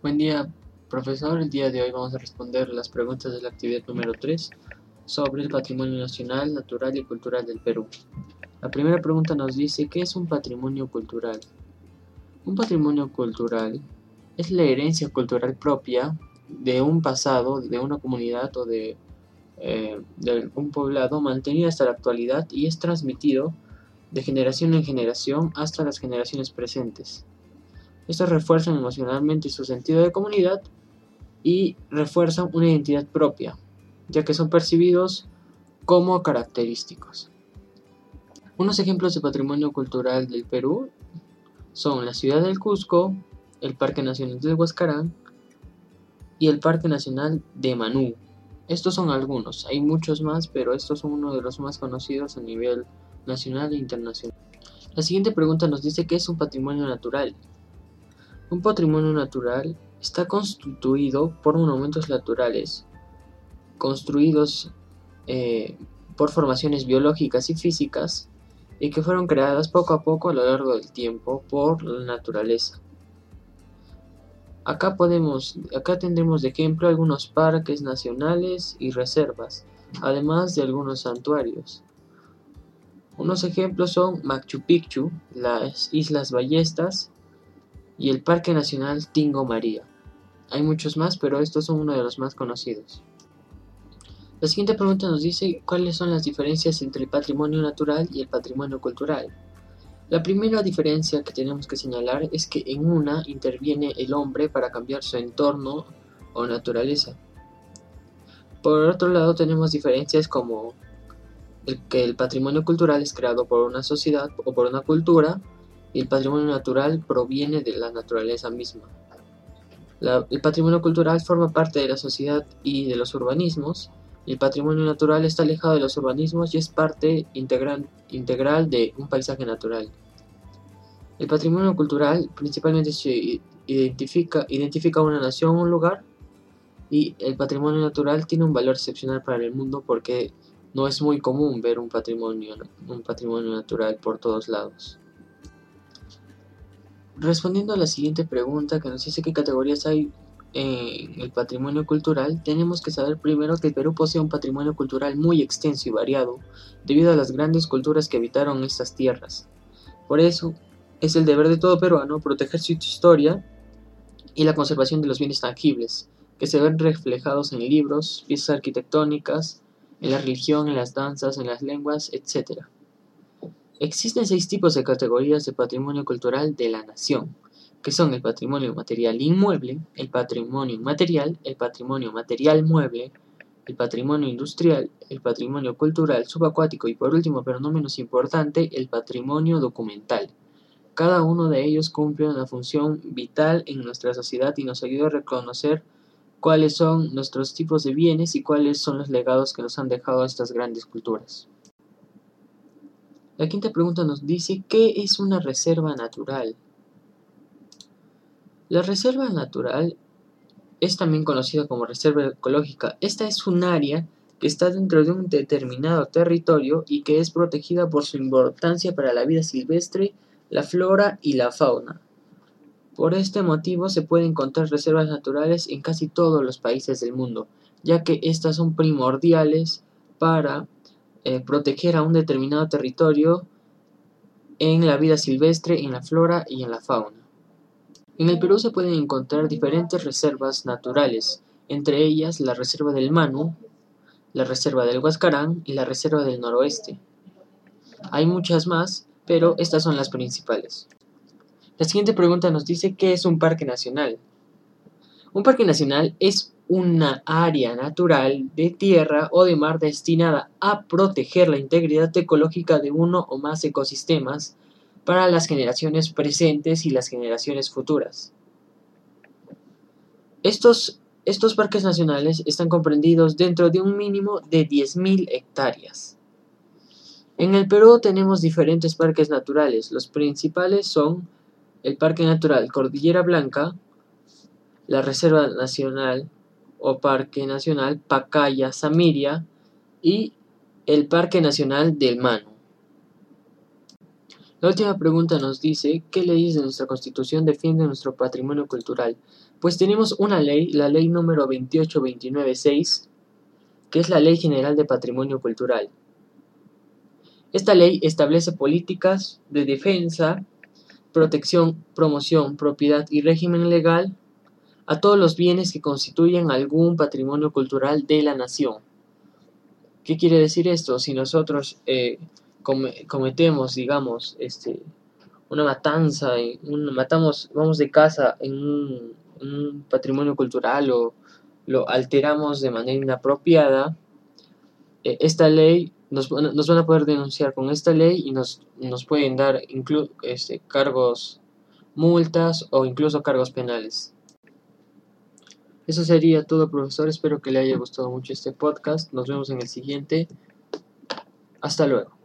Buen día, profesor. El día de hoy vamos a responder las preguntas de la actividad número 3 sobre el patrimonio nacional, natural y cultural del Perú. La primera pregunta nos dice, ¿qué es un patrimonio cultural? Un patrimonio cultural es la herencia cultural propia de un pasado, de una comunidad o de, eh, de un poblado mantenido hasta la actualidad y es transmitido de generación en generación hasta las generaciones presentes. Estos refuerzan emocionalmente su sentido de comunidad y refuerzan una identidad propia, ya que son percibidos como característicos. Unos ejemplos de patrimonio cultural del Perú son la ciudad del Cusco, el Parque Nacional del Huascarán y el Parque Nacional de Manú. Estos son algunos, hay muchos más, pero estos son uno de los más conocidos a nivel nacional e internacional. La siguiente pregunta nos dice qué es un patrimonio natural. Un patrimonio natural está constituido por monumentos naturales, construidos eh, por formaciones biológicas y físicas, y que fueron creadas poco a poco a lo largo del tiempo por la naturaleza. Acá podemos, acá tendremos de ejemplo algunos parques nacionales y reservas, además de algunos santuarios. Unos ejemplos son Machu Picchu, las Islas Ballestas, y el Parque Nacional Tingo María. Hay muchos más, pero estos son uno de los más conocidos. La siguiente pregunta nos dice cuáles son las diferencias entre el patrimonio natural y el patrimonio cultural. La primera diferencia que tenemos que señalar es que en una interviene el hombre para cambiar su entorno o naturaleza. Por otro lado tenemos diferencias como el que el patrimonio cultural es creado por una sociedad o por una cultura el patrimonio natural proviene de la naturaleza misma. el patrimonio cultural forma parte de la sociedad y de los urbanismos, el patrimonio natural está alejado de los urbanismos y es parte integral, integral de un paisaje natural. El patrimonio cultural principalmente se identifica, identifica una nación un lugar y el patrimonio natural tiene un valor excepcional para el mundo porque no es muy común ver un patrimonio, un patrimonio natural por todos lados. Respondiendo a la siguiente pregunta que nos dice qué categorías hay en el patrimonio cultural, tenemos que saber primero que el Perú posee un patrimonio cultural muy extenso y variado, debido a las grandes culturas que habitaron estas tierras. Por eso, es el deber de todo peruano proteger su historia y la conservación de los bienes tangibles, que se ven reflejados en libros, piezas arquitectónicas, en la religión, en las danzas, en las lenguas, etc. Existen seis tipos de categorías de patrimonio cultural de la nación, que son el patrimonio material inmueble, el patrimonio inmaterial, el patrimonio material mueble, el patrimonio industrial, el patrimonio cultural subacuático y por último, pero no menos importante, el patrimonio documental. Cada uno de ellos cumple una función vital en nuestra sociedad y nos ayuda a reconocer cuáles son nuestros tipos de bienes y cuáles son los legados que nos han dejado estas grandes culturas. La quinta pregunta nos dice, ¿qué es una reserva natural? La reserva natural es también conocida como reserva ecológica. Esta es un área que está dentro de un determinado territorio y que es protegida por su importancia para la vida silvestre, la flora y la fauna. Por este motivo se pueden encontrar reservas naturales en casi todos los países del mundo, ya que estas son primordiales para eh, proteger a un determinado territorio en la vida silvestre, en la flora y en la fauna. En el Perú se pueden encontrar diferentes reservas naturales, entre ellas la Reserva del Manu, la Reserva del Huascarán y la Reserva del Noroeste. Hay muchas más, pero estas son las principales. La siguiente pregunta nos dice ¿qué es un parque nacional? Un parque nacional es una área natural de tierra o de mar destinada a proteger la integridad ecológica de uno o más ecosistemas para las generaciones presentes y las generaciones futuras. Estos, estos parques nacionales están comprendidos dentro de un mínimo de 10.000 hectáreas. En el Perú tenemos diferentes parques naturales. Los principales son el Parque Natural Cordillera Blanca, la Reserva Nacional o Parque Nacional Pacaya Samiria y el Parque Nacional del Mano. La última pregunta nos dice, ¿qué leyes de nuestra Constitución defienden nuestro patrimonio cultural? Pues tenemos una ley, la ley número 28296, que es la Ley General de Patrimonio Cultural. Esta ley establece políticas de defensa, protección, promoción, propiedad y régimen legal a todos los bienes que constituyen algún patrimonio cultural de la nación. ¿Qué quiere decir esto? Si nosotros eh, cometemos, digamos, este, una matanza, un, matamos, vamos de casa en un, patrimonio cultural o lo alteramos de manera inapropiada, eh, esta ley nos, nos, van a poder denunciar con esta ley y nos, nos pueden dar este, cargos, multas o incluso cargos penales. Eso sería todo, profesor. Espero que le haya gustado mucho este podcast. Nos vemos en el siguiente. Hasta luego.